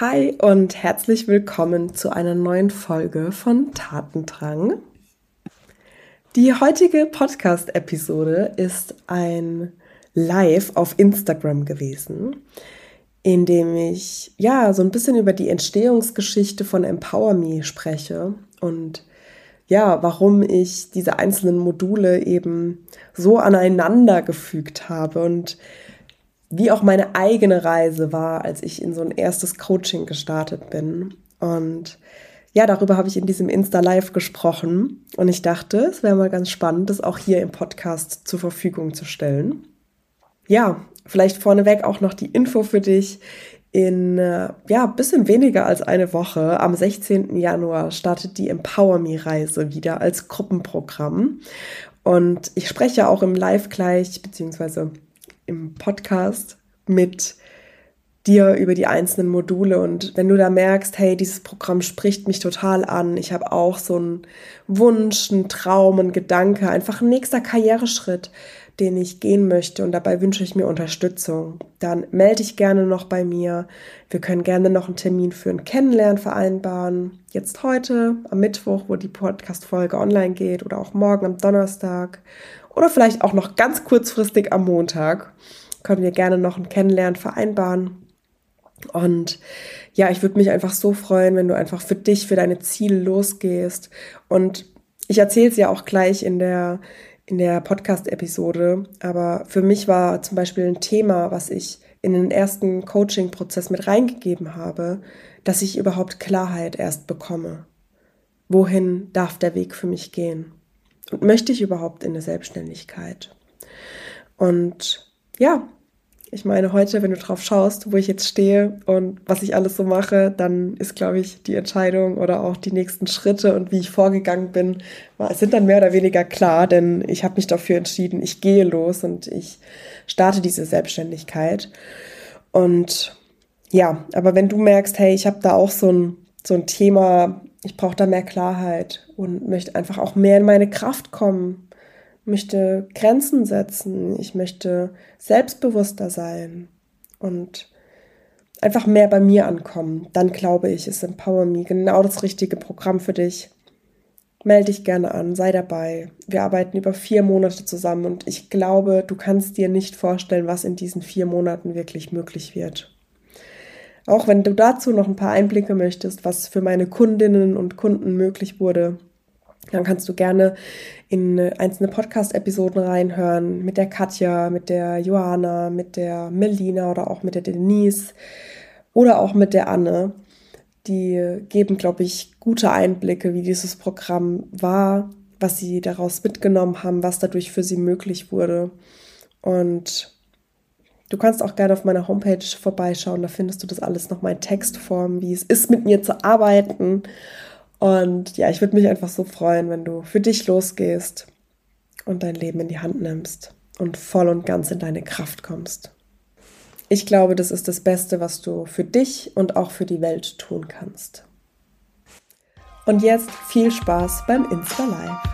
Hi und herzlich willkommen zu einer neuen Folge von Tatendrang. Die heutige Podcast-Episode ist ein Live auf Instagram gewesen, in dem ich ja so ein bisschen über die Entstehungsgeschichte von Empower Me spreche und ja, warum ich diese einzelnen Module eben so aneinander gefügt habe und wie auch meine eigene Reise war, als ich in so ein erstes Coaching gestartet bin. Und ja, darüber habe ich in diesem Insta Live gesprochen und ich dachte, es wäre mal ganz spannend, das auch hier im Podcast zur Verfügung zu stellen. Ja, vielleicht vorneweg auch noch die Info für dich. In äh, ja, bisschen weniger als eine Woche, am 16. Januar, startet die Empower Me Reise wieder als Gruppenprogramm. Und ich spreche auch im Live gleich, beziehungsweise im Podcast mit dir über die einzelnen Module und wenn du da merkst, hey, dieses Programm spricht mich total an, ich habe auch so einen Wunsch, einen Traum, einen Gedanke, einfach ein nächster Karriereschritt, den ich gehen möchte und dabei wünsche ich mir Unterstützung, dann melde dich gerne noch bei mir. Wir können gerne noch einen Termin für ein Kennenlernen vereinbaren. Jetzt heute, am Mittwoch, wo die Podcast-Folge online geht oder auch morgen am Donnerstag oder vielleicht auch noch ganz kurzfristig am Montag können wir gerne noch ein Kennenlernen vereinbaren. Und ja, ich würde mich einfach so freuen, wenn du einfach für dich, für deine Ziele losgehst. Und ich erzähle es ja auch gleich in der, in der Podcast-Episode. Aber für mich war zum Beispiel ein Thema, was ich in den ersten Coaching-Prozess mit reingegeben habe, dass ich überhaupt Klarheit erst bekomme. Wohin darf der Weg für mich gehen? Und möchte ich überhaupt in eine Selbstständigkeit? Und ja, ich meine, heute, wenn du drauf schaust, wo ich jetzt stehe und was ich alles so mache, dann ist, glaube ich, die Entscheidung oder auch die nächsten Schritte und wie ich vorgegangen bin, sind dann mehr oder weniger klar, denn ich habe mich dafür entschieden, ich gehe los und ich starte diese Selbstständigkeit. Und ja, aber wenn du merkst, hey, ich habe da auch so ein, so ein Thema, ich brauche da mehr Klarheit und möchte einfach auch mehr in meine Kraft kommen, möchte Grenzen setzen, ich möchte selbstbewusster sein und einfach mehr bei mir ankommen. Dann glaube ich, ist Empower Me genau das richtige Programm für dich. Melde dich gerne an, sei dabei. Wir arbeiten über vier Monate zusammen und ich glaube, du kannst dir nicht vorstellen, was in diesen vier Monaten wirklich möglich wird. Auch wenn du dazu noch ein paar Einblicke möchtest, was für meine Kundinnen und Kunden möglich wurde, dann kannst du gerne in einzelne Podcast-Episoden reinhören mit der Katja, mit der Johanna, mit der Melina oder auch mit der Denise oder auch mit der Anne. Die geben, glaube ich, gute Einblicke, wie dieses Programm war, was sie daraus mitgenommen haben, was dadurch für sie möglich wurde. Und Du kannst auch gerne auf meiner Homepage vorbeischauen, da findest du das alles nochmal in Textform, wie es ist, mit mir zu arbeiten. Und ja, ich würde mich einfach so freuen, wenn du für dich losgehst und dein Leben in die Hand nimmst und voll und ganz in deine Kraft kommst. Ich glaube, das ist das Beste, was du für dich und auch für die Welt tun kannst. Und jetzt viel Spaß beim Insta Live.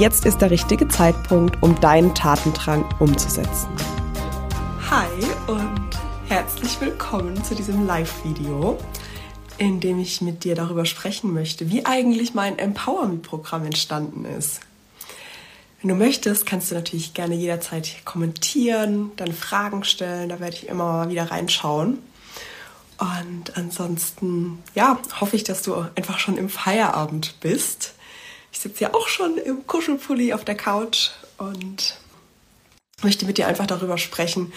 Jetzt ist der richtige Zeitpunkt, um deinen Tatendrang umzusetzen. Hi und herzlich willkommen zu diesem Live-Video, in dem ich mit dir darüber sprechen möchte, wie eigentlich mein Empowerment-Programm entstanden ist. Wenn du möchtest, kannst du natürlich gerne jederzeit kommentieren, dann Fragen stellen, da werde ich immer mal wieder reinschauen. Und ansonsten, ja, hoffe ich, dass du einfach schon im Feierabend bist ich sitze ja auch schon im Kuschelpulli auf der Couch und möchte mit dir einfach darüber sprechen,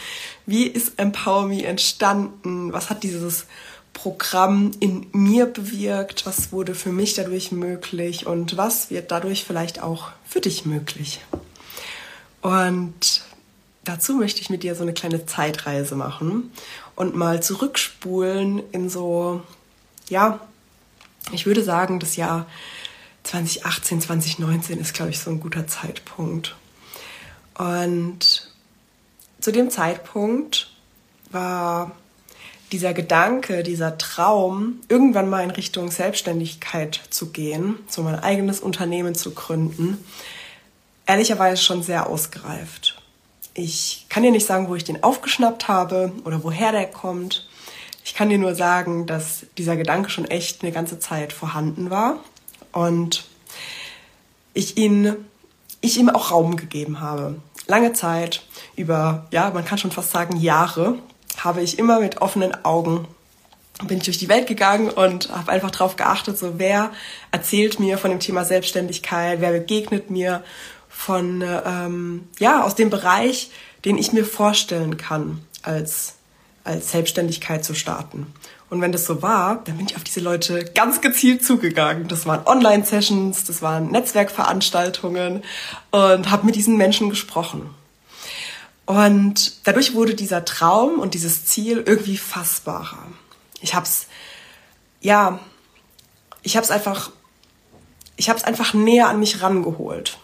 wie ist Empower Me entstanden? Was hat dieses Programm in mir bewirkt? Was wurde für mich dadurch möglich? Und was wird dadurch vielleicht auch für dich möglich? Und dazu möchte ich mit dir so eine kleine Zeitreise machen und mal zurückspulen in so, ja, ich würde sagen, das Jahr 2018, 2019 ist, glaube ich, so ein guter Zeitpunkt. Und zu dem Zeitpunkt war dieser Gedanke, dieser Traum, irgendwann mal in Richtung Selbstständigkeit zu gehen, so mein eigenes Unternehmen zu gründen, ehrlicherweise schon sehr ausgereift. Ich kann dir nicht sagen, wo ich den aufgeschnappt habe oder woher der kommt. Ich kann dir nur sagen, dass dieser Gedanke schon echt eine ganze Zeit vorhanden war und ich ihn, ich ihm auch Raum gegeben habe. Lange Zeit, über, ja, man kann schon fast sagen Jahre, habe ich immer mit offenen Augen bin ich durch die Welt gegangen und habe einfach darauf geachtet, so wer erzählt mir von dem Thema Selbstständigkeit, wer begegnet mir von ähm, ja aus dem Bereich, den ich mir vorstellen kann, als als Selbstständigkeit zu starten. Und wenn das so war, dann bin ich auf diese Leute ganz gezielt zugegangen. Das waren Online-Sessions, das waren Netzwerkveranstaltungen und habe mit diesen Menschen gesprochen. Und dadurch wurde dieser Traum und dieses Ziel irgendwie fassbarer. Ich hab's, ja, ich hab's einfach, ich hab's einfach näher an mich rangeholt.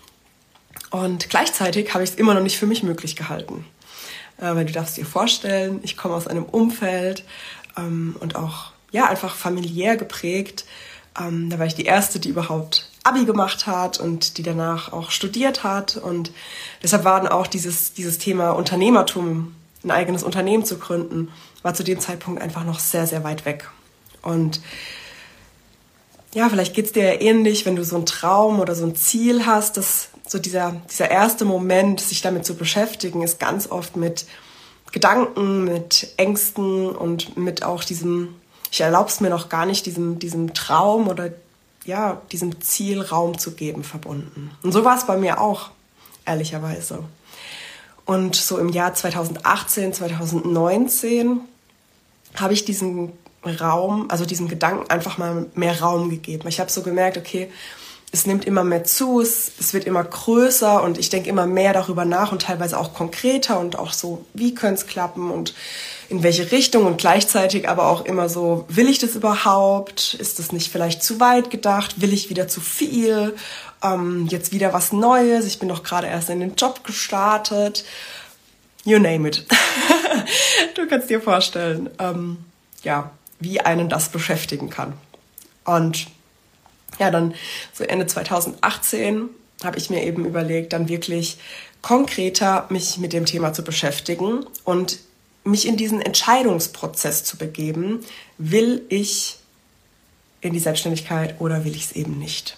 Und gleichzeitig habe ich es immer noch nicht für mich möglich gehalten. Äh, weil du darfst dir vorstellen, ich komme aus einem Umfeld ähm, und auch ja einfach familiär geprägt. Ähm, da war ich die erste, die überhaupt Abi gemacht hat und die danach auch studiert hat. Und deshalb war dann auch dieses, dieses Thema Unternehmertum, ein eigenes Unternehmen zu gründen, war zu dem Zeitpunkt einfach noch sehr, sehr weit weg. Und ja, vielleicht geht's dir ja ähnlich, wenn du so einen Traum oder so ein Ziel hast, dass so dieser, dieser erste Moment, sich damit zu beschäftigen, ist ganz oft mit Gedanken, mit Ängsten und mit auch diesem, ich erlaube es mir noch gar nicht, diesem, diesem Traum oder ja, diesem Ziel Raum zu geben, verbunden. Und so war es bei mir auch, ehrlicherweise. Und so im Jahr 2018, 2019 habe ich diesen Raum, also diesem Gedanken einfach mal mehr Raum gegeben. Ich habe so gemerkt, okay, es nimmt immer mehr zu, es, es wird immer größer und ich denke immer mehr darüber nach und teilweise auch konkreter und auch so, wie könnte es klappen und in welche Richtung und gleichzeitig aber auch immer so, will ich das überhaupt? Ist das nicht vielleicht zu weit gedacht? Will ich wieder zu viel? Ähm, jetzt wieder was Neues? Ich bin doch gerade erst in den Job gestartet. You name it. du kannst dir vorstellen, ähm, ja, wie einen das beschäftigen kann. Und ja, dann so Ende 2018 habe ich mir eben überlegt, dann wirklich konkreter mich mit dem Thema zu beschäftigen und mich in diesen Entscheidungsprozess zu begeben, will ich in die Selbstständigkeit oder will ich es eben nicht.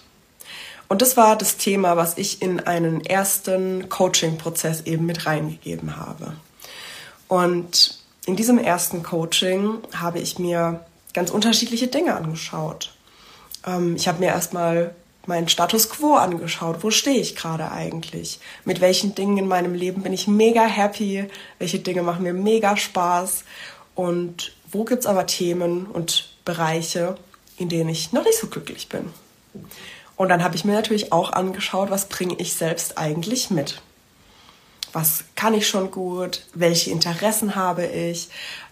Und das war das Thema, was ich in einen ersten Coaching-Prozess eben mit reingegeben habe. Und in diesem ersten Coaching habe ich mir ganz unterschiedliche Dinge angeschaut. Ähm, ich habe mir erstmal meinen Status quo angeschaut. Wo stehe ich gerade eigentlich? Mit welchen Dingen in meinem Leben bin ich mega happy? Welche Dinge machen mir mega Spaß? Und wo gibt es aber Themen und Bereiche, in denen ich noch nicht so glücklich bin? Und dann habe ich mir natürlich auch angeschaut, was bringe ich selbst eigentlich mit? Was kann ich schon gut? Welche Interessen habe ich?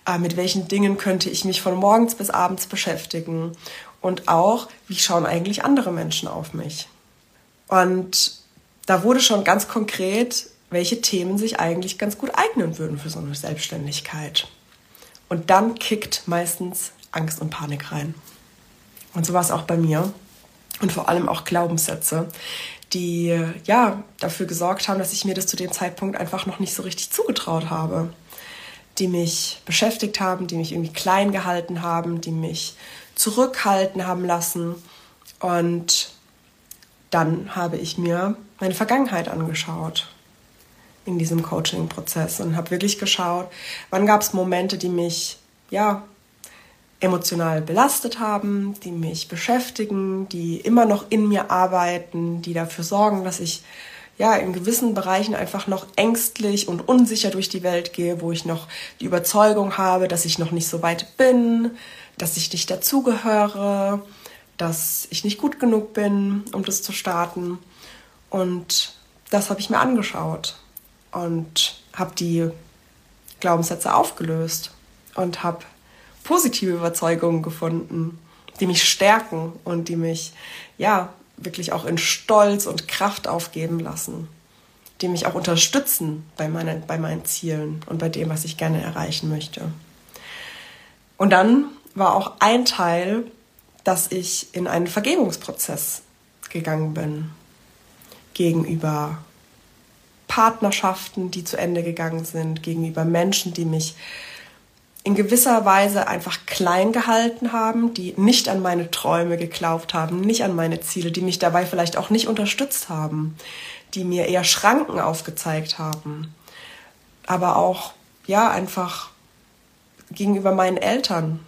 Äh, mit welchen Dingen könnte ich mich von morgens bis abends beschäftigen? Und auch, wie schauen eigentlich andere Menschen auf mich. Und da wurde schon ganz konkret, welche Themen sich eigentlich ganz gut eignen würden für so eine Selbstständigkeit. Und dann kickt meistens Angst und Panik rein. Und so war es auch bei mir. Und vor allem auch Glaubenssätze, die ja dafür gesorgt haben, dass ich mir das zu dem Zeitpunkt einfach noch nicht so richtig zugetraut habe. Die mich beschäftigt haben, die mich irgendwie klein gehalten haben, die mich zurückhalten haben lassen. Und dann habe ich mir meine Vergangenheit angeschaut in diesem Coaching-Prozess und habe wirklich geschaut, wann gab es Momente, die mich ja emotional belastet haben, die mich beschäftigen, die immer noch in mir arbeiten, die dafür sorgen, dass ich ja in gewissen Bereichen einfach noch ängstlich und unsicher durch die Welt gehe, wo ich noch die Überzeugung habe, dass ich noch nicht so weit bin, dass ich nicht dazugehöre, dass ich nicht gut genug bin, um das zu starten. Und das habe ich mir angeschaut und habe die Glaubenssätze aufgelöst und habe positive Überzeugungen gefunden, die mich stärken und die mich ja wirklich auch in Stolz und Kraft aufgeben lassen, die mich auch unterstützen bei meinen, bei meinen Zielen und bei dem, was ich gerne erreichen möchte. Und dann war auch ein Teil, dass ich in einen Vergebungsprozess gegangen bin gegenüber Partnerschaften, die zu Ende gegangen sind, gegenüber Menschen, die mich in gewisser Weise einfach klein gehalten haben, die nicht an meine Träume geglaubt haben, nicht an meine Ziele, die mich dabei vielleicht auch nicht unterstützt haben, die mir eher Schranken aufgezeigt haben, aber auch ja einfach gegenüber meinen Eltern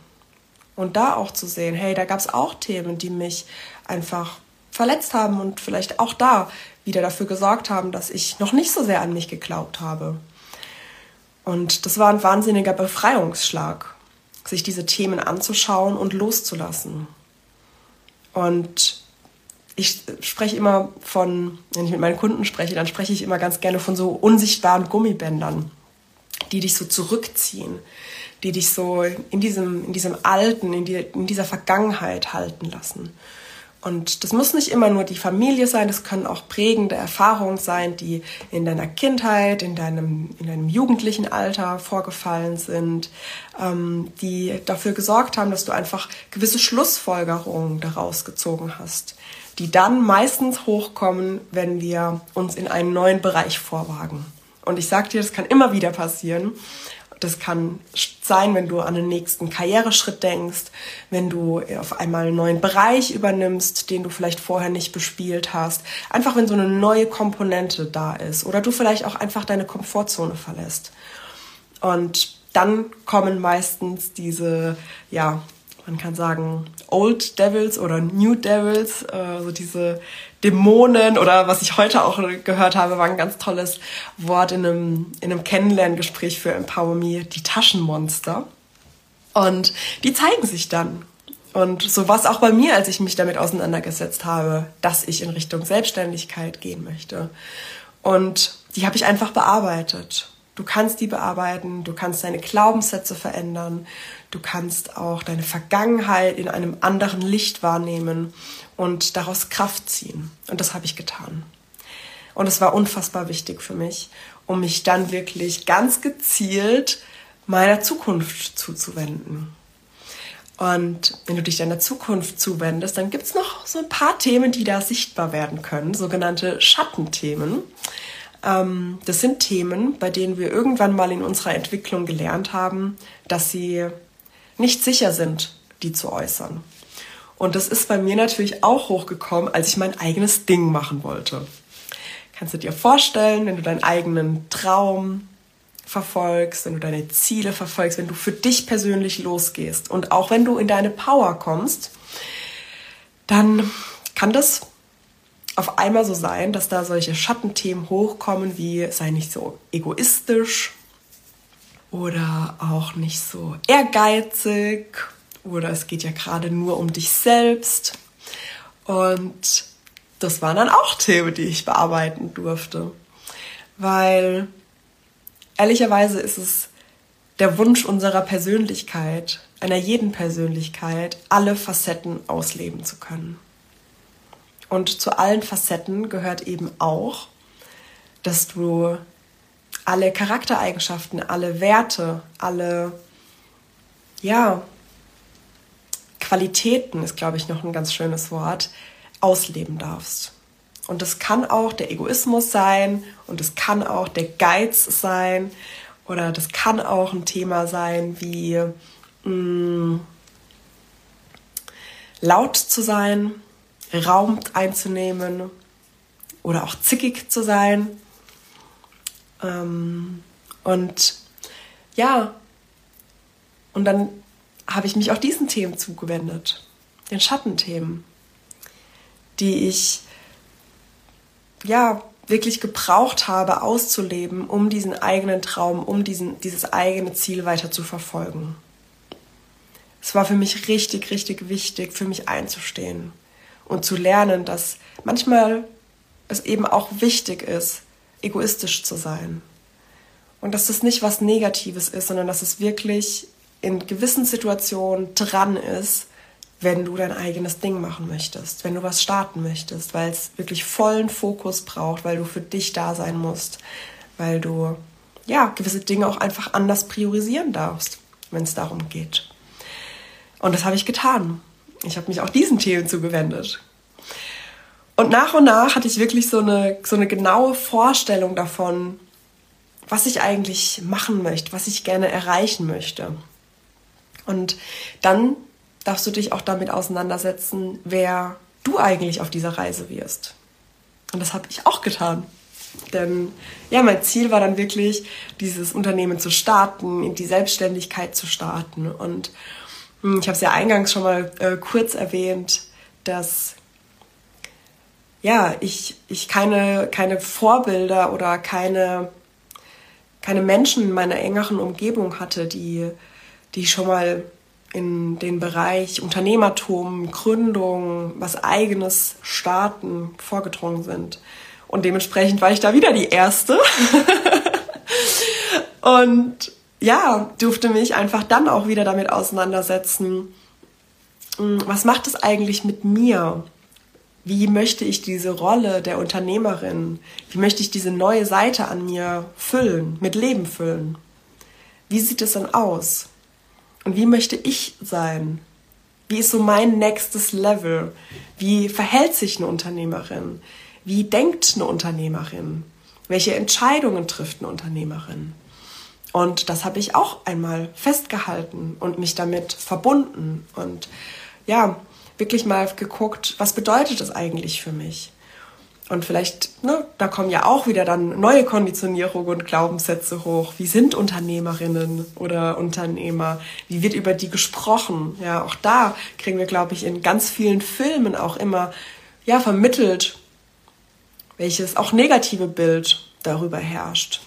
und da auch zu sehen, hey, da gab es auch Themen, die mich einfach verletzt haben und vielleicht auch da wieder dafür gesorgt haben, dass ich noch nicht so sehr an mich geglaubt habe. Und das war ein wahnsinniger Befreiungsschlag, sich diese Themen anzuschauen und loszulassen. Und ich spreche immer von, wenn ich mit meinen Kunden spreche, dann spreche ich immer ganz gerne von so unsichtbaren Gummibändern, die dich so zurückziehen, die dich so in diesem, in diesem Alten, in, die, in dieser Vergangenheit halten lassen. Und das muss nicht immer nur die Familie sein, das können auch prägende Erfahrungen sein, die in deiner Kindheit, in deinem, in deinem jugendlichen Alter vorgefallen sind, ähm, die dafür gesorgt haben, dass du einfach gewisse Schlussfolgerungen daraus gezogen hast, die dann meistens hochkommen, wenn wir uns in einen neuen Bereich vorwagen. Und ich sage dir, das kann immer wieder passieren. Das kann sein, wenn du an den nächsten Karriereschritt denkst, wenn du auf einmal einen neuen Bereich übernimmst, den du vielleicht vorher nicht bespielt hast. Einfach wenn so eine neue Komponente da ist oder du vielleicht auch einfach deine Komfortzone verlässt. Und dann kommen meistens diese, ja, man kann sagen, Old Devils oder New Devils, äh, so diese Dämonen oder was ich heute auch gehört habe, war ein ganz tolles Wort in einem, in einem Kennenlerngespräch für Empower Me, die Taschenmonster. Und die zeigen sich dann. Und so war es auch bei mir, als ich mich damit auseinandergesetzt habe, dass ich in Richtung Selbstständigkeit gehen möchte. Und die habe ich einfach bearbeitet. Du kannst die bearbeiten, du kannst deine Glaubenssätze verändern, du kannst auch deine Vergangenheit in einem anderen Licht wahrnehmen und daraus Kraft ziehen. Und das habe ich getan. Und es war unfassbar wichtig für mich, um mich dann wirklich ganz gezielt meiner Zukunft zuzuwenden. Und wenn du dich deiner Zukunft zuwendest, dann gibt es noch so ein paar Themen, die da sichtbar werden können, sogenannte Schattenthemen. Ähm, das sind Themen, bei denen wir irgendwann mal in unserer Entwicklung gelernt haben, dass sie nicht sicher sind, die zu äußern. Und das ist bei mir natürlich auch hochgekommen, als ich mein eigenes Ding machen wollte. Kannst du dir vorstellen, wenn du deinen eigenen Traum verfolgst, wenn du deine Ziele verfolgst, wenn du für dich persönlich losgehst und auch wenn du in deine Power kommst, dann kann das auf einmal so sein, dass da solche Schattenthemen hochkommen wie sei nicht so egoistisch oder auch nicht so ehrgeizig oder es geht ja gerade nur um dich selbst. Und das waren dann auch Themen, die ich bearbeiten durfte, weil ehrlicherweise ist es der Wunsch unserer Persönlichkeit, einer jeden Persönlichkeit, alle Facetten ausleben zu können. Und zu allen Facetten gehört eben auch, dass du alle Charaktereigenschaften, alle Werte, alle, ja, Qualitäten ist, glaube ich, noch ein ganz schönes Wort, ausleben darfst. Und das kann auch der Egoismus sein und es kann auch der Geiz sein oder das kann auch ein Thema sein wie mh, mm, laut zu sein, Raum einzunehmen oder auch zickig zu sein. Ähm, und ja, und dann habe ich mich auch diesen Themen zugewendet, den Schattenthemen, die ich ja wirklich gebraucht habe, auszuleben, um diesen eigenen Traum, um diesen, dieses eigene Ziel weiter zu verfolgen. Es war für mich richtig, richtig wichtig, für mich einzustehen und zu lernen, dass manchmal es eben auch wichtig ist, egoistisch zu sein. Und dass das nicht was Negatives ist, sondern dass es wirklich in gewissen Situationen dran ist, wenn du dein eigenes Ding machen möchtest, wenn du was starten möchtest, weil es wirklich vollen Fokus braucht, weil du für dich da sein musst, weil du ja gewisse Dinge auch einfach anders priorisieren darfst, wenn es darum geht. Und das habe ich getan. Ich habe mich auch diesen Themen zugewendet. Und nach und nach hatte ich wirklich so eine, so eine genaue Vorstellung davon, was ich eigentlich machen möchte, was ich gerne erreichen möchte. Und dann darfst du dich auch damit auseinandersetzen, wer du eigentlich auf dieser Reise wirst. Und das habe ich auch getan. Denn ja, mein Ziel war dann wirklich, dieses Unternehmen zu starten, in die Selbstständigkeit zu starten. Und ich habe es ja eingangs schon mal äh, kurz erwähnt, dass ja, ich, ich keine, keine Vorbilder oder keine, keine Menschen in meiner engeren Umgebung hatte, die, die schon mal in den Bereich Unternehmertum, Gründung, was eigenes Starten vorgedrungen sind. Und dementsprechend war ich da wieder die Erste. und ja, durfte mich einfach dann auch wieder damit auseinandersetzen, hm, was macht es eigentlich mit mir? Wie möchte ich diese Rolle der Unternehmerin, wie möchte ich diese neue Seite an mir füllen, mit Leben füllen? Wie sieht es dann aus? Und wie möchte ich sein? Wie ist so mein nächstes Level? Wie verhält sich eine Unternehmerin? Wie denkt eine Unternehmerin? Welche Entscheidungen trifft eine Unternehmerin? Und das habe ich auch einmal festgehalten und mich damit verbunden und ja, wirklich mal geguckt, was bedeutet das eigentlich für mich? Und vielleicht, ne, da kommen ja auch wieder dann neue Konditionierungen und Glaubenssätze hoch. Wie sind Unternehmerinnen oder Unternehmer? Wie wird über die gesprochen? Ja, auch da kriegen wir, glaube ich, in ganz vielen Filmen auch immer, ja, vermittelt, welches auch negative Bild darüber herrscht.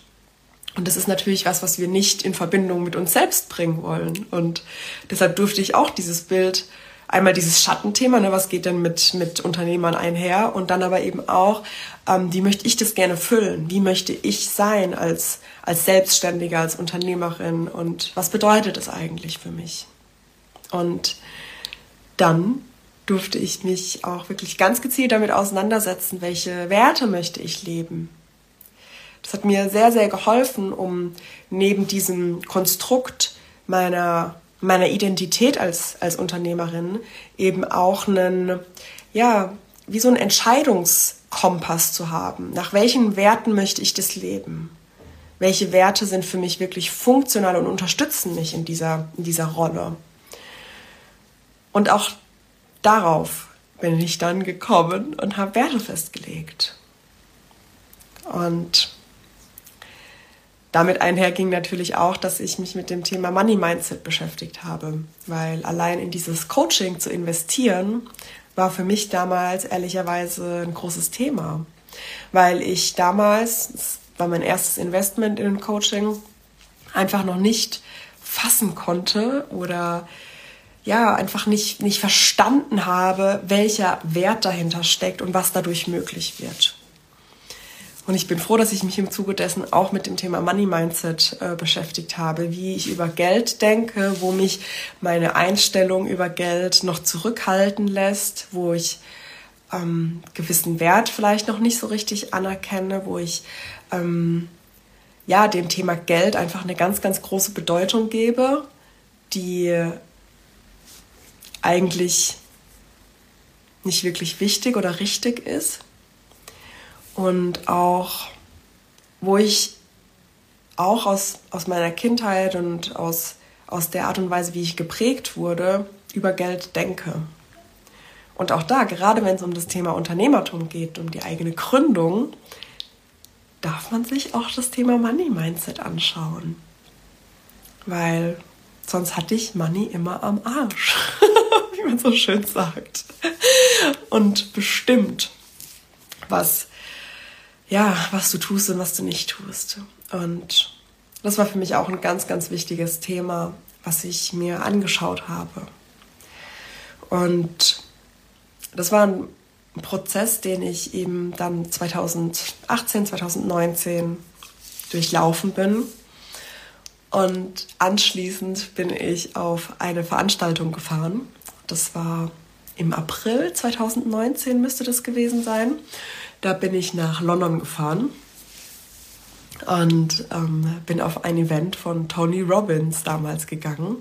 Und das ist natürlich was, was wir nicht in Verbindung mit uns selbst bringen wollen. Und deshalb durfte ich auch dieses Bild einmal dieses Schattenthema, ne, was geht denn mit, mit Unternehmern einher und dann aber eben auch, ähm, wie möchte ich das gerne füllen? Wie möchte ich sein als, als Selbstständiger, als Unternehmerin und was bedeutet das eigentlich für mich? Und dann durfte ich mich auch wirklich ganz gezielt damit auseinandersetzen, welche Werte möchte ich leben? Das hat mir sehr, sehr geholfen, um neben diesem Konstrukt meiner meiner Identität als, als Unternehmerin eben auch einen, ja, wie so einen Entscheidungskompass zu haben. Nach welchen Werten möchte ich das leben? Welche Werte sind für mich wirklich funktional und unterstützen mich in dieser, in dieser Rolle? Und auch darauf bin ich dann gekommen und habe Werte festgelegt. Und damit einherging natürlich auch, dass ich mich mit dem Thema Money Mindset beschäftigt habe, weil allein in dieses Coaching zu investieren war für mich damals ehrlicherweise ein großes Thema, weil ich damals, das war mein erstes Investment in Coaching, einfach noch nicht fassen konnte oder ja, einfach nicht, nicht verstanden habe, welcher Wert dahinter steckt und was dadurch möglich wird. Und ich bin froh, dass ich mich im Zuge dessen auch mit dem Thema Money Mindset äh, beschäftigt habe, wie ich über Geld denke, wo mich meine Einstellung über Geld noch zurückhalten lässt, wo ich ähm, gewissen Wert vielleicht noch nicht so richtig anerkenne, wo ich ähm, ja dem Thema Geld einfach eine ganz, ganz große Bedeutung gebe, die eigentlich nicht wirklich wichtig oder richtig ist und auch, wo ich auch aus, aus meiner Kindheit und aus, aus der Art und Weise, wie ich geprägt wurde, über Geld denke. Und auch da, gerade wenn es um das Thema Unternehmertum geht, um die eigene Gründung, darf man sich auch das Thema Money Mindset anschauen. Weil sonst hatte ich Money immer am Arsch, wie man so schön sagt. Und bestimmt, was ja, was du tust und was du nicht tust. Und das war für mich auch ein ganz, ganz wichtiges Thema, was ich mir angeschaut habe. Und das war ein Prozess, den ich eben dann 2018, 2019 durchlaufen bin. Und anschließend bin ich auf eine Veranstaltung gefahren Das war im April 2019 müsste das gewesen sein. Da bin ich nach London gefahren und ähm, bin auf ein Event von Tony Robbins damals gegangen.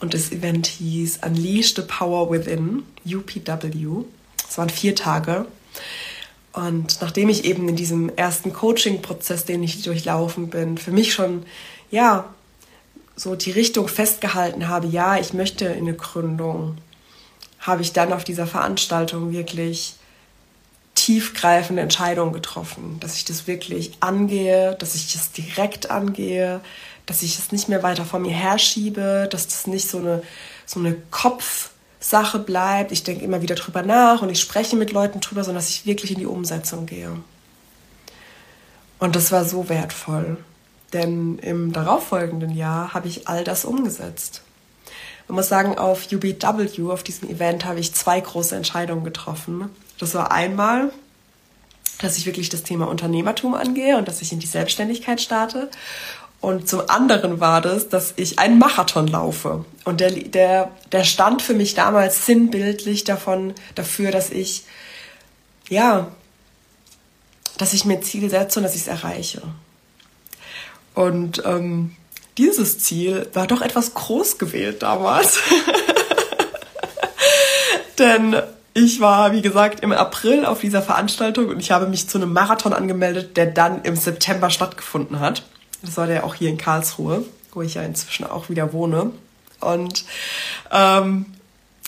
Und das Event hieß Unleash the Power Within, UPW. Es waren vier Tage. Und nachdem ich eben in diesem ersten Coaching-Prozess, den ich durchlaufen bin, für mich schon, ja, so die Richtung festgehalten habe, ja, ich möchte in eine Gründung, habe ich dann auf dieser Veranstaltung wirklich tiefgreifende Entscheidungen getroffen, dass ich das wirklich angehe, dass ich das direkt angehe, dass ich es nicht mehr weiter vor mir herschiebe, dass das nicht so eine, so eine Kopfsache bleibt. Ich denke immer wieder drüber nach und ich spreche mit Leuten drüber, sondern dass ich wirklich in die Umsetzung gehe. Und das war so wertvoll, denn im darauffolgenden Jahr habe ich all das umgesetzt. Man muss sagen, auf UBW, auf diesem Event, habe ich zwei große Entscheidungen getroffen. Das war einmal, dass ich wirklich das Thema Unternehmertum angehe und dass ich in die Selbstständigkeit starte. Und zum anderen war das, dass ich einen Marathon laufe. Und der, der, der stand für mich damals sinnbildlich davon, dafür, dass ich, ja, dass ich mir Ziele setze und dass ich es erreiche. Und ähm, dieses Ziel war doch etwas groß gewählt damals. Denn ich war, wie gesagt, im April auf dieser Veranstaltung und ich habe mich zu einem Marathon angemeldet, der dann im September stattgefunden hat. Das war der auch hier in Karlsruhe, wo ich ja inzwischen auch wieder wohne. Und ähm,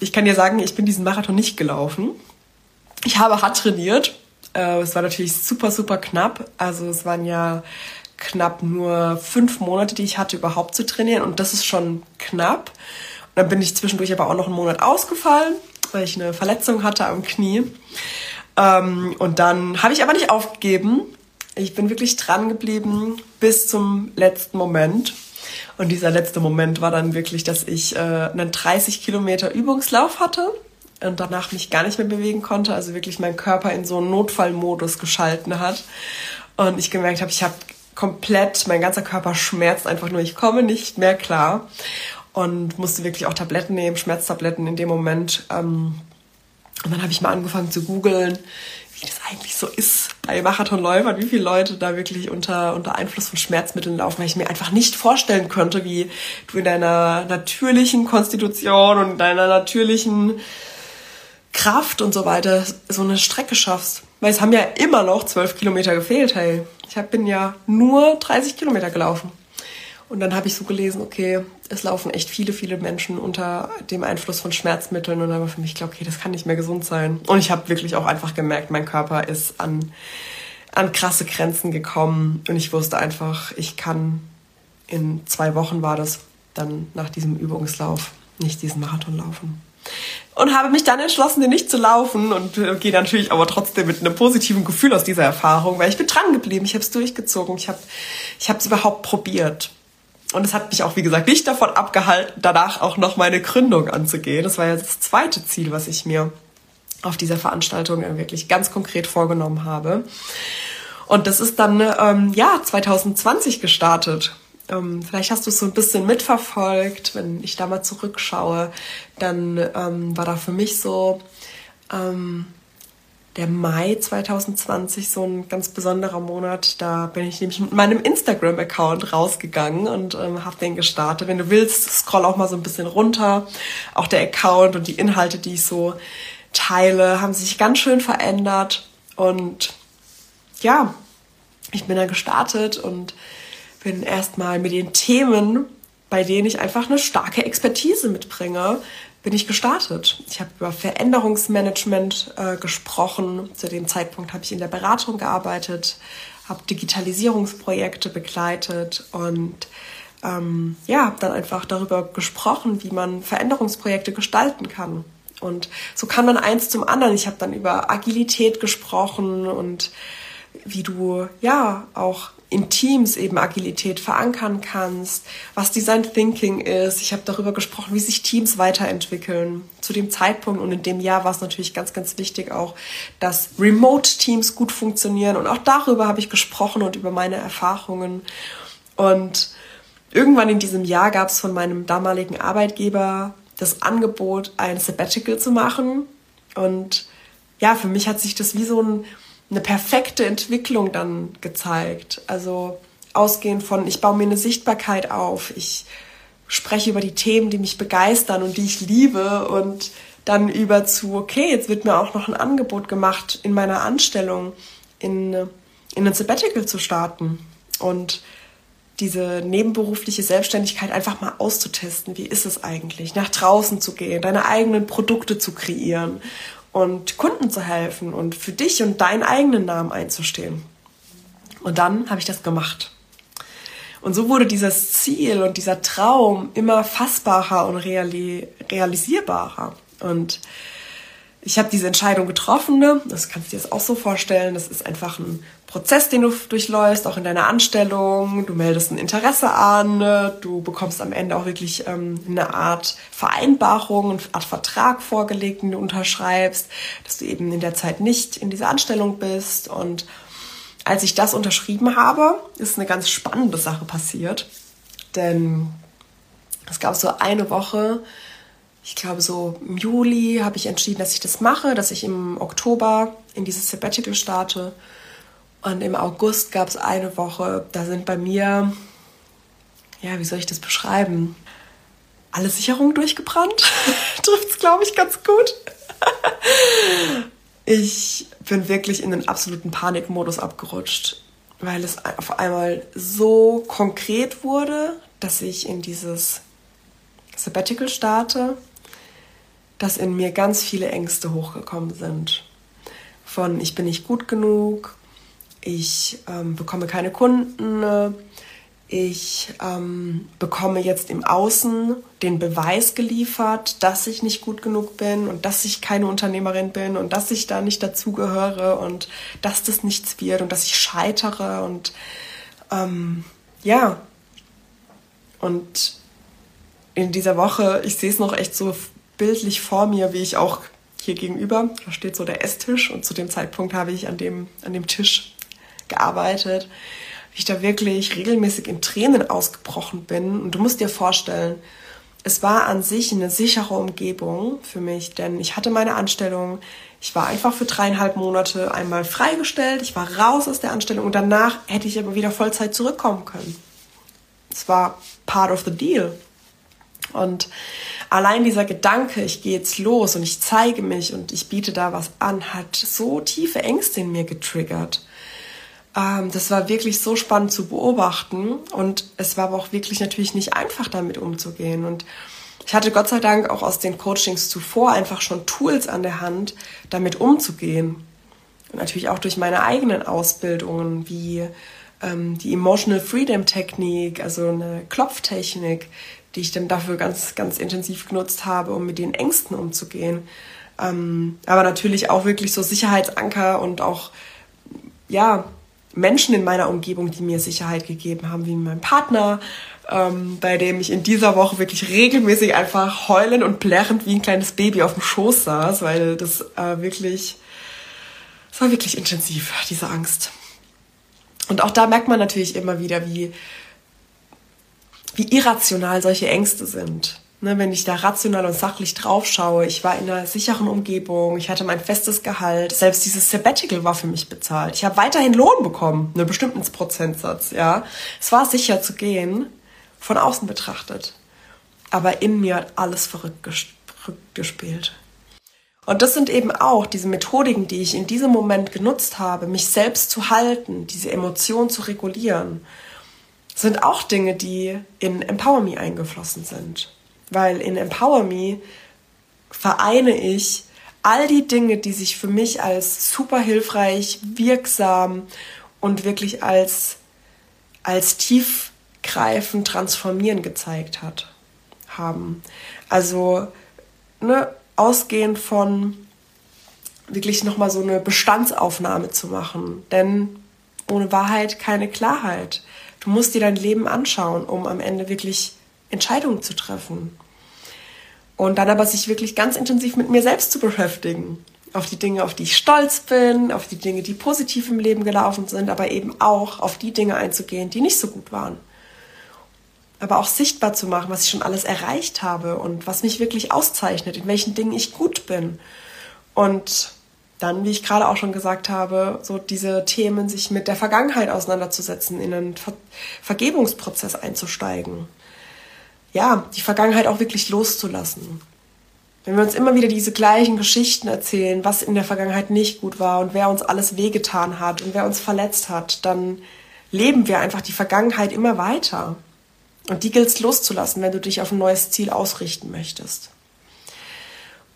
ich kann dir sagen, ich bin diesen Marathon nicht gelaufen. Ich habe hart trainiert. Äh, es war natürlich super, super knapp. Also es waren ja knapp nur fünf Monate, die ich hatte, überhaupt zu trainieren. Und das ist schon knapp. Und dann bin ich zwischendurch aber auch noch einen Monat ausgefallen weil ich eine Verletzung hatte am Knie. Ähm, und dann habe ich aber nicht aufgegeben. Ich bin wirklich dran geblieben bis zum letzten Moment. Und dieser letzte Moment war dann wirklich, dass ich äh, einen 30 Kilometer Übungslauf hatte und danach mich gar nicht mehr bewegen konnte. Also wirklich mein Körper in so einen Notfallmodus geschalten hat. Und ich gemerkt habe, ich habe komplett, mein ganzer Körper schmerzt einfach nur, ich komme nicht mehr klar und musste wirklich auch Tabletten nehmen, Schmerztabletten in dem Moment. Ähm, und dann habe ich mal angefangen zu googeln, wie das eigentlich so ist bei Marathonläufern, wie viele Leute da wirklich unter, unter Einfluss von Schmerzmitteln laufen, weil ich mir einfach nicht vorstellen könnte, wie du in deiner natürlichen Konstitution und deiner natürlichen Kraft und so weiter so eine Strecke schaffst. Weil es haben ja immer noch zwölf Kilometer gefehlt, hey. Ich bin ja nur 30 Kilometer gelaufen. Und dann habe ich so gelesen, okay, es laufen echt viele, viele Menschen unter dem Einfluss von Schmerzmitteln. Und war für mich klar, okay, das kann nicht mehr gesund sein. Und ich habe wirklich auch einfach gemerkt, mein Körper ist an, an krasse Grenzen gekommen. Und ich wusste einfach, ich kann in zwei Wochen war das dann nach diesem Übungslauf nicht diesen Marathon laufen. Und habe mich dann entschlossen, den nicht zu laufen und äh, gehe natürlich aber trotzdem mit einem positiven Gefühl aus dieser Erfahrung, weil ich bin dran geblieben, ich habe es durchgezogen, ich habe es überhaupt probiert. Und es hat mich auch, wie gesagt, nicht davon abgehalten, danach auch noch meine Gründung anzugehen. Das war ja das zweite Ziel, was ich mir auf dieser Veranstaltung wirklich ganz konkret vorgenommen habe. Und das ist dann ähm, ja 2020 gestartet. Ähm, vielleicht hast du es so ein bisschen mitverfolgt. Wenn ich da mal zurückschaue, dann ähm, war da für mich so ähm, der Mai 2020 so ein ganz besonderer Monat. Da bin ich nämlich mit meinem Instagram-Account rausgegangen und ähm, habe den gestartet. Wenn du willst, scroll auch mal so ein bisschen runter. Auch der Account und die Inhalte, die ich so teile, haben sich ganz schön verändert. Und ja, ich bin da gestartet und bin erstmal mit den Themen, bei denen ich einfach eine starke Expertise mitbringe, bin ich gestartet. Ich habe über Veränderungsmanagement äh, gesprochen. Zu dem Zeitpunkt habe ich in der Beratung gearbeitet, habe Digitalisierungsprojekte begleitet und ähm, ja, habe dann einfach darüber gesprochen, wie man Veränderungsprojekte gestalten kann. Und so kann man eins zum anderen. Ich habe dann über Agilität gesprochen und wie du ja auch in Teams eben Agilität verankern kannst, was Design Thinking ist. Ich habe darüber gesprochen, wie sich Teams weiterentwickeln. Zu dem Zeitpunkt und in dem Jahr war es natürlich ganz, ganz wichtig auch, dass Remote-Teams gut funktionieren. Und auch darüber habe ich gesprochen und über meine Erfahrungen. Und irgendwann in diesem Jahr gab es von meinem damaligen Arbeitgeber das Angebot, ein Sabbatical zu machen. Und ja, für mich hat sich das wie so ein, eine perfekte Entwicklung dann gezeigt. Also ausgehend von, ich baue mir eine Sichtbarkeit auf, ich spreche über die Themen, die mich begeistern und die ich liebe und dann über zu, okay, jetzt wird mir auch noch ein Angebot gemacht, in meiner Anstellung in, in ein Sabbatical zu starten und diese nebenberufliche Selbstständigkeit einfach mal auszutesten. Wie ist es eigentlich? Nach draußen zu gehen, deine eigenen Produkte zu kreieren und Kunden zu helfen und für dich und deinen eigenen Namen einzustehen. Und dann habe ich das gemacht. Und so wurde dieses Ziel und dieser Traum immer fassbarer und reali realisierbarer. Und ich habe diese Entscheidung getroffen. Ne? Das kannst du dir jetzt auch so vorstellen. Das ist einfach ein Prozess, den du durchläufst, auch in deiner Anstellung. Du meldest ein Interesse an. Ne? Du bekommst am Ende auch wirklich ähm, eine Art Vereinbarung, eine Art Vertrag vorgelegt, den du unterschreibst, dass du eben in der Zeit nicht in dieser Anstellung bist. Und als ich das unterschrieben habe, ist eine ganz spannende Sache passiert. Denn es gab so eine Woche, ich glaube so im Juli habe ich entschieden, dass ich das mache, dass ich im Oktober in dieses Sabbatical starte. Und im August gab es eine Woche, da sind bei mir, ja, wie soll ich das beschreiben? Alle Sicherungen durchgebrannt. Trifft es, glaube ich, ganz gut. ich bin wirklich in den absoluten Panikmodus abgerutscht, weil es auf einmal so konkret wurde, dass ich in dieses Sabbatical starte dass in mir ganz viele Ängste hochgekommen sind. Von ich bin nicht gut genug, ich ähm, bekomme keine Kunden, ich ähm, bekomme jetzt im Außen den Beweis geliefert, dass ich nicht gut genug bin und dass ich keine Unternehmerin bin und dass ich da nicht dazugehöre und dass das nichts wird und dass ich scheitere und ähm, ja. Und in dieser Woche, ich sehe es noch echt so bildlich vor mir, wie ich auch hier gegenüber, da steht so der Esstisch und zu dem Zeitpunkt habe ich an dem, an dem Tisch gearbeitet, wie ich da wirklich regelmäßig in Tränen ausgebrochen bin. Und du musst dir vorstellen, es war an sich eine sichere Umgebung für mich, denn ich hatte meine Anstellung. Ich war einfach für dreieinhalb Monate einmal freigestellt. Ich war raus aus der Anstellung und danach hätte ich aber wieder Vollzeit zurückkommen können. Es war part of the deal. Und allein dieser Gedanke, ich gehe jetzt los und ich zeige mich und ich biete da was an, hat so tiefe Ängste in mir getriggert. Ähm, das war wirklich so spannend zu beobachten und es war aber auch wirklich natürlich nicht einfach damit umzugehen. Und ich hatte Gott sei Dank auch aus den Coachings zuvor einfach schon Tools an der Hand, damit umzugehen. Und natürlich auch durch meine eigenen Ausbildungen wie ähm, die Emotional Freedom Technik, also eine Klopftechnik, die ich dann dafür ganz, ganz intensiv genutzt habe, um mit den Ängsten umzugehen. Ähm, aber natürlich auch wirklich so Sicherheitsanker und auch, ja, Menschen in meiner Umgebung, die mir Sicherheit gegeben haben, wie mein Partner, ähm, bei dem ich in dieser Woche wirklich regelmäßig einfach heulend und plärrend wie ein kleines Baby auf dem Schoß saß, weil das äh, wirklich, es war wirklich intensiv, diese Angst. Und auch da merkt man natürlich immer wieder, wie wie irrational solche Ängste sind. Ne, wenn ich da rational und sachlich drauf schaue, ich war in einer sicheren Umgebung, ich hatte mein festes Gehalt, selbst dieses Sabbatical war für mich bezahlt. Ich habe weiterhin Lohn bekommen, einen bestimmten Prozentsatz, ja. Es war sicher zu gehen, von außen betrachtet. Aber in mir hat alles verrückt, verrückt gespielt. Und das sind eben auch diese Methodiken, die ich in diesem Moment genutzt habe, mich selbst zu halten, diese Emotionen zu regulieren sind auch Dinge, die in Empower Me eingeflossen sind. Weil in Empower Me vereine ich all die Dinge, die sich für mich als super hilfreich, wirksam und wirklich als, als tiefgreifend transformieren gezeigt hat, haben. Also, ne, ausgehend von wirklich nochmal so eine Bestandsaufnahme zu machen. Denn ohne Wahrheit keine Klarheit. Du musst dir dein Leben anschauen, um am Ende wirklich Entscheidungen zu treffen. Und dann aber sich wirklich ganz intensiv mit mir selbst zu beschäftigen. Auf die Dinge, auf die ich stolz bin, auf die Dinge, die positiv im Leben gelaufen sind, aber eben auch auf die Dinge einzugehen, die nicht so gut waren. aber auch sichtbar zu machen, was ich schon alles erreicht habe und was mich wirklich auszeichnet, in welchen Dingen ich gut bin. Und dann, wie ich gerade auch schon gesagt habe, so diese Themen, sich mit der Vergangenheit auseinanderzusetzen, in einen Ver Vergebungsprozess einzusteigen. Ja, die Vergangenheit auch wirklich loszulassen. Wenn wir uns immer wieder diese gleichen Geschichten erzählen, was in der Vergangenheit nicht gut war und wer uns alles wehgetan hat und wer uns verletzt hat, dann leben wir einfach die Vergangenheit immer weiter. Und die gilt es loszulassen, wenn du dich auf ein neues Ziel ausrichten möchtest.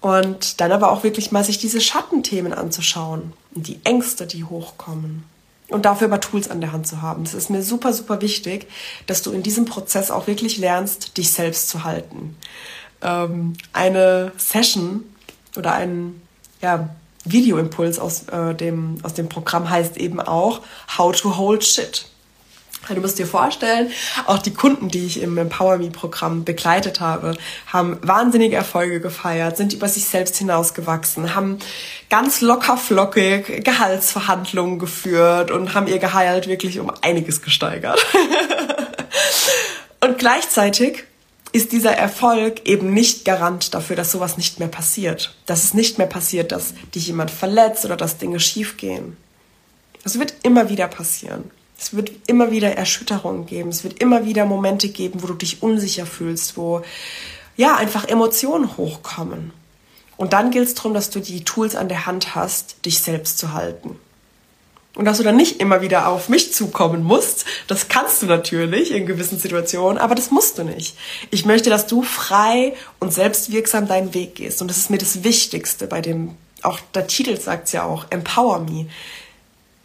Und dann aber auch wirklich mal sich diese Schattenthemen anzuschauen und die Ängste, die hochkommen. Und dafür aber Tools an der Hand zu haben. Es ist mir super, super wichtig, dass du in diesem Prozess auch wirklich lernst, dich selbst zu halten. Ähm, eine Session oder ein ja, Videoimpuls aus, äh, dem, aus dem Programm heißt eben auch How to Hold Shit. Du musst dir vorstellen, auch die Kunden, die ich im Empower Me Programm begleitet habe, haben wahnsinnige Erfolge gefeiert, sind über sich selbst hinausgewachsen, haben ganz locker flockig Gehaltsverhandlungen geführt und haben ihr Gehalt wirklich um einiges gesteigert. und gleichzeitig ist dieser Erfolg eben nicht Garant dafür, dass sowas nicht mehr passiert. Dass es nicht mehr passiert, dass dich jemand verletzt oder dass Dinge schiefgehen. Das wird immer wieder passieren. Es wird immer wieder Erschütterungen geben. Es wird immer wieder Momente geben, wo du dich unsicher fühlst, wo ja einfach Emotionen hochkommen. Und dann gilt es darum, dass du die Tools an der Hand hast, dich selbst zu halten. Und dass du dann nicht immer wieder auf mich zukommen musst. Das kannst du natürlich in gewissen Situationen, aber das musst du nicht. Ich möchte, dass du frei und selbstwirksam deinen Weg gehst. Und das ist mir das Wichtigste bei dem, auch der Titel sagt es ja auch, Empower Me.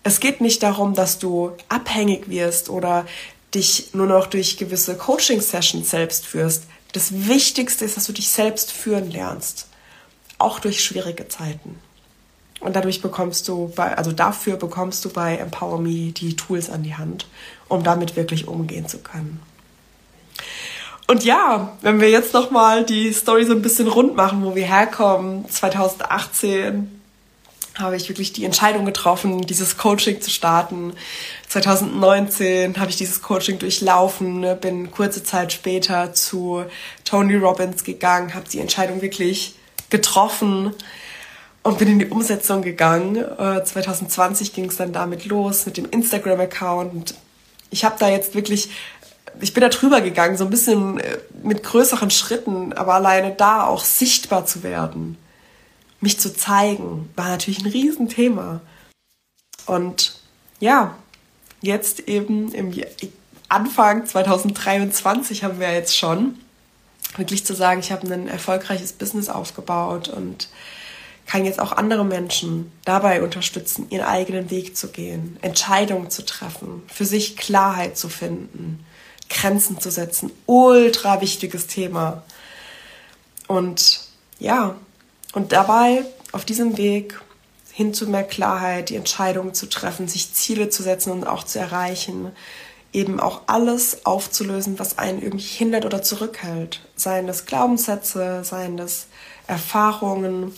Es geht nicht darum, dass du abhängig wirst oder dich nur noch durch gewisse Coaching-Sessions selbst führst. Das Wichtigste ist, dass du dich selbst führen lernst. Auch durch schwierige Zeiten. Und dadurch bekommst du bei, also dafür bekommst du bei Empower Me die Tools an die Hand, um damit wirklich umgehen zu können. Und ja, wenn wir jetzt nochmal die Story so ein bisschen rund machen, wo wir herkommen, 2018 habe ich wirklich die Entscheidung getroffen, dieses Coaching zu starten. 2019 habe ich dieses Coaching durchlaufen, ne, bin kurze Zeit später zu Tony Robbins gegangen, habe die Entscheidung wirklich getroffen und bin in die Umsetzung gegangen. 2020 ging es dann damit los mit dem Instagram-Account. Ich habe da jetzt wirklich, ich bin da drüber gegangen, so ein bisschen äh, mit größeren Schritten, aber alleine da auch sichtbar zu werden mich zu zeigen, war natürlich ein Riesenthema. Und ja, jetzt eben im Anfang 2023 haben wir jetzt schon wirklich zu sagen, ich habe ein erfolgreiches Business aufgebaut und kann jetzt auch andere Menschen dabei unterstützen, ihren eigenen Weg zu gehen, Entscheidungen zu treffen, für sich Klarheit zu finden, Grenzen zu setzen. Ultra wichtiges Thema. Und ja, und dabei auf diesem Weg hin zu mehr Klarheit, die Entscheidungen zu treffen, sich Ziele zu setzen und auch zu erreichen, eben auch alles aufzulösen, was einen irgendwie hindert oder zurückhält. Seien das Glaubenssätze, seien das Erfahrungen,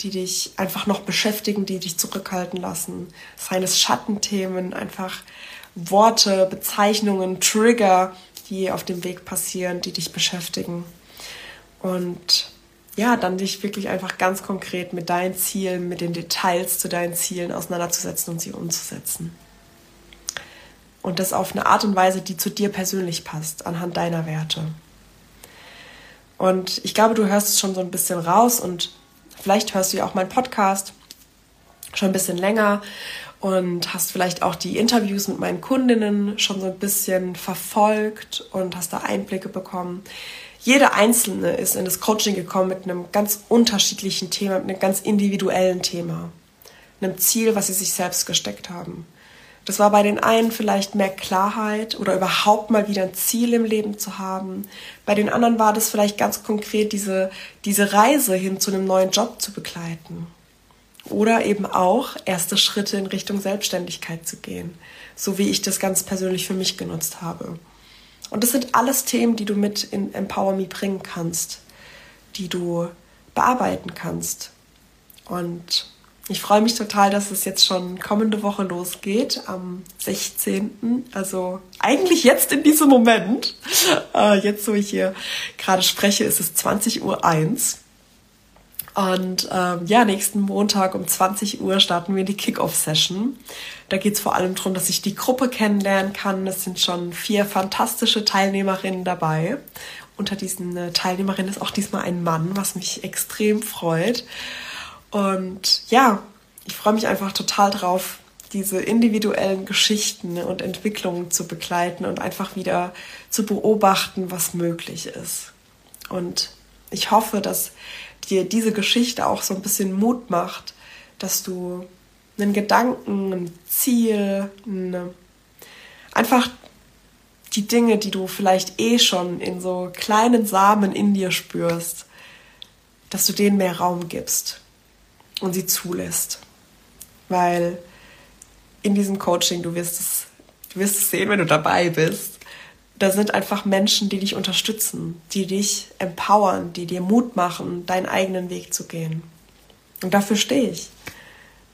die dich einfach noch beschäftigen, die dich zurückhalten lassen, seien es Schattenthemen, einfach Worte, Bezeichnungen, Trigger, die auf dem Weg passieren, die dich beschäftigen. Und ja, dann dich wirklich einfach ganz konkret mit deinen Zielen, mit den Details zu deinen Zielen auseinanderzusetzen und sie umzusetzen. Und das auf eine Art und Weise, die zu dir persönlich passt, anhand deiner Werte. Und ich glaube, du hörst es schon so ein bisschen raus und vielleicht hörst du ja auch meinen Podcast schon ein bisschen länger und hast vielleicht auch die Interviews mit meinen Kundinnen schon so ein bisschen verfolgt und hast da Einblicke bekommen jede Einzelne ist in das Coaching gekommen mit einem ganz unterschiedlichen Thema, mit einem ganz individuellen Thema, einem Ziel, was sie sich selbst gesteckt haben. Das war bei den einen vielleicht mehr Klarheit oder überhaupt mal wieder ein Ziel im Leben zu haben. Bei den anderen war das vielleicht ganz konkret diese, diese Reise hin zu einem neuen Job zu begleiten. Oder eben auch erste Schritte in Richtung Selbstständigkeit zu gehen, so wie ich das ganz persönlich für mich genutzt habe. Und das sind alles Themen, die du mit in Empower Me bringen kannst, die du bearbeiten kannst. Und ich freue mich total, dass es jetzt schon kommende Woche losgeht, am 16. Also eigentlich jetzt in diesem Moment. Äh, jetzt, wo ich hier gerade spreche, ist es 20.01 Uhr. Und ähm, ja, nächsten Montag um 20 Uhr starten wir die Kick-Off-Session. Da geht es vor allem darum, dass ich die Gruppe kennenlernen kann. Es sind schon vier fantastische Teilnehmerinnen dabei. Unter diesen äh, Teilnehmerinnen ist auch diesmal ein Mann, was mich extrem freut. Und ja, ich freue mich einfach total drauf, diese individuellen Geschichten und Entwicklungen zu begleiten und einfach wieder zu beobachten, was möglich ist. Und ich hoffe, dass dir diese Geschichte auch so ein bisschen Mut macht, dass du einen Gedanken, ein Ziel, eine, einfach die Dinge, die du vielleicht eh schon in so kleinen Samen in dir spürst, dass du denen mehr Raum gibst und sie zulässt. Weil in diesem Coaching, du wirst es, du wirst es sehen, wenn du dabei bist, da sind einfach Menschen, die dich unterstützen, die dich empowern, die dir Mut machen, deinen eigenen Weg zu gehen. Und dafür stehe ich.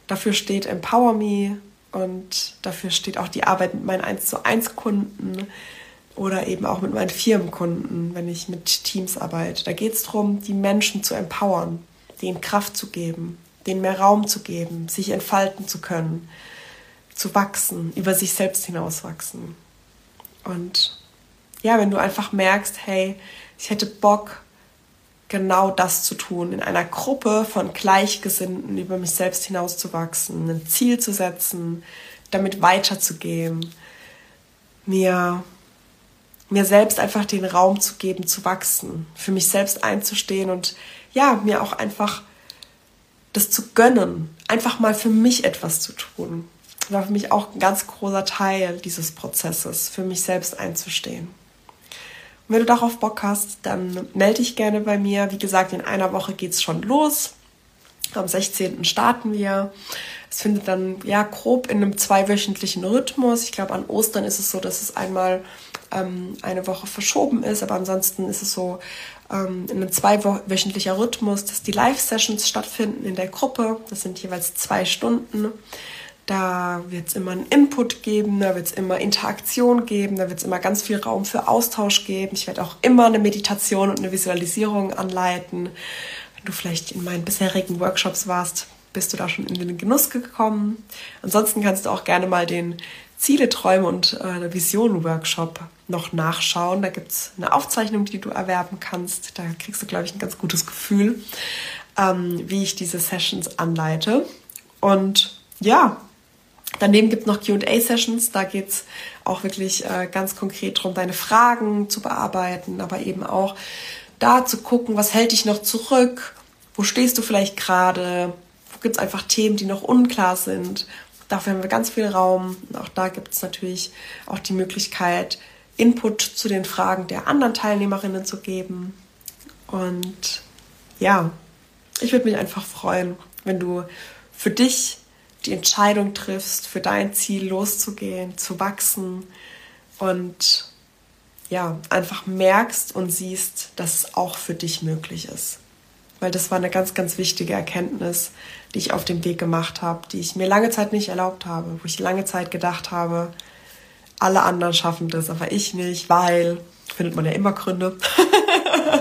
Dafür steht Empower Me und dafür steht auch die Arbeit mit meinen 1 zu 1 Kunden oder eben auch mit meinen Firmenkunden, wenn ich mit Teams arbeite. Da geht es darum, die Menschen zu empowern, denen Kraft zu geben, denen mehr Raum zu geben, sich entfalten zu können, zu wachsen, über sich selbst hinauswachsen. Und ja, wenn du einfach merkst, hey, ich hätte Bock, genau das zu tun, in einer Gruppe von Gleichgesinnten über mich selbst hinauszuwachsen, ein Ziel zu setzen, damit weiterzugehen, mir, mir selbst einfach den Raum zu geben, zu wachsen, für mich selbst einzustehen und ja, mir auch einfach das zu gönnen, einfach mal für mich etwas zu tun. war für mich auch ein ganz großer Teil dieses Prozesses, für mich selbst einzustehen. Wenn du darauf Bock hast, dann melde dich gerne bei mir. Wie gesagt, in einer Woche geht es schon los. Am 16. starten wir. Es findet dann ja grob in einem zweiwöchentlichen Rhythmus. Ich glaube, an Ostern ist es so, dass es einmal ähm, eine Woche verschoben ist, aber ansonsten ist es so ähm, in einem zweiwöchentlicher Rhythmus, dass die Live-Sessions stattfinden in der Gruppe. Das sind jeweils zwei Stunden. Da wird es immer einen Input geben, da wird es immer Interaktion geben, da wird es immer ganz viel Raum für Austausch geben. Ich werde auch immer eine Meditation und eine Visualisierung anleiten. Wenn du vielleicht in meinen bisherigen Workshops warst, bist du da schon in den Genuss gekommen. Ansonsten kannst du auch gerne mal den Ziele, Träume und äh, Visionen-Workshop noch nachschauen. Da gibt es eine Aufzeichnung, die du erwerben kannst. Da kriegst du, glaube ich, ein ganz gutes Gefühl, ähm, wie ich diese Sessions anleite. Und ja, Daneben gibt es noch QA-Sessions, da geht es auch wirklich äh, ganz konkret darum, deine Fragen zu bearbeiten, aber eben auch da zu gucken, was hält dich noch zurück, wo stehst du vielleicht gerade, wo gibt es einfach Themen, die noch unklar sind. Dafür haben wir ganz viel Raum. Auch da gibt es natürlich auch die Möglichkeit, Input zu den Fragen der anderen Teilnehmerinnen zu geben. Und ja, ich würde mich einfach freuen, wenn du für dich die Entscheidung triffst, für dein Ziel loszugehen, zu wachsen und ja, einfach merkst und siehst, dass es auch für dich möglich ist. Weil das war eine ganz, ganz wichtige Erkenntnis, die ich auf dem Weg gemacht habe, die ich mir lange Zeit nicht erlaubt habe, wo ich lange Zeit gedacht habe, alle anderen schaffen das, aber ich nicht, weil findet man ja immer Gründe.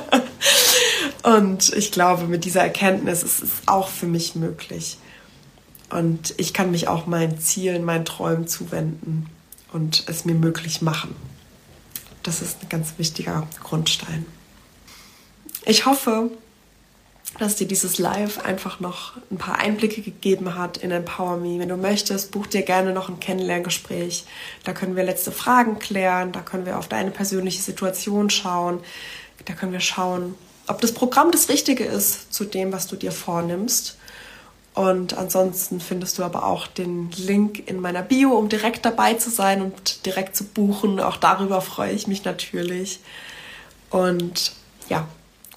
und ich glaube, mit dieser Erkenntnis ist es auch für mich möglich. Und ich kann mich auch meinen Zielen, meinen Träumen zuwenden und es mir möglich machen. Das ist ein ganz wichtiger Grundstein. Ich hoffe, dass dir dieses Live einfach noch ein paar Einblicke gegeben hat in Empower Me. Wenn du möchtest, buch dir gerne noch ein Kennenlerngespräch. Da können wir letzte Fragen klären, da können wir auf deine persönliche Situation schauen, da können wir schauen, ob das Programm das Richtige ist zu dem, was du dir vornimmst. Und ansonsten findest du aber auch den Link in meiner Bio, um direkt dabei zu sein und direkt zu buchen. Auch darüber freue ich mich natürlich. Und ja,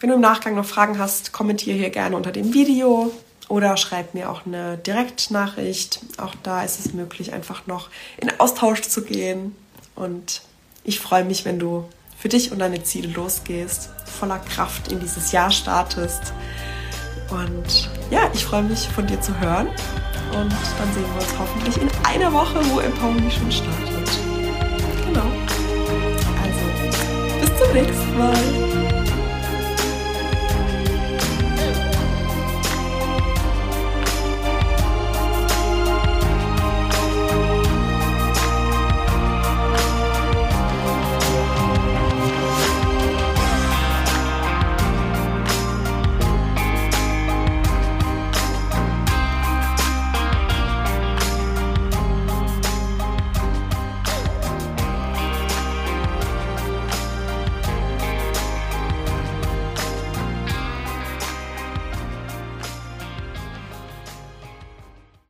wenn du im Nachgang noch Fragen hast, kommentiere hier gerne unter dem Video oder schreib mir auch eine Direktnachricht. Auch da ist es möglich, einfach noch in Austausch zu gehen. Und ich freue mich, wenn du für dich und deine Ziele losgehst, voller Kraft in dieses Jahr startest Und ja, ich freue mich von dir zu hören. Und dann sehen wir uns hoffentlich in einer Woche, wo Empower Me schon startet. Genau. Also, bis zum nächsten Mal.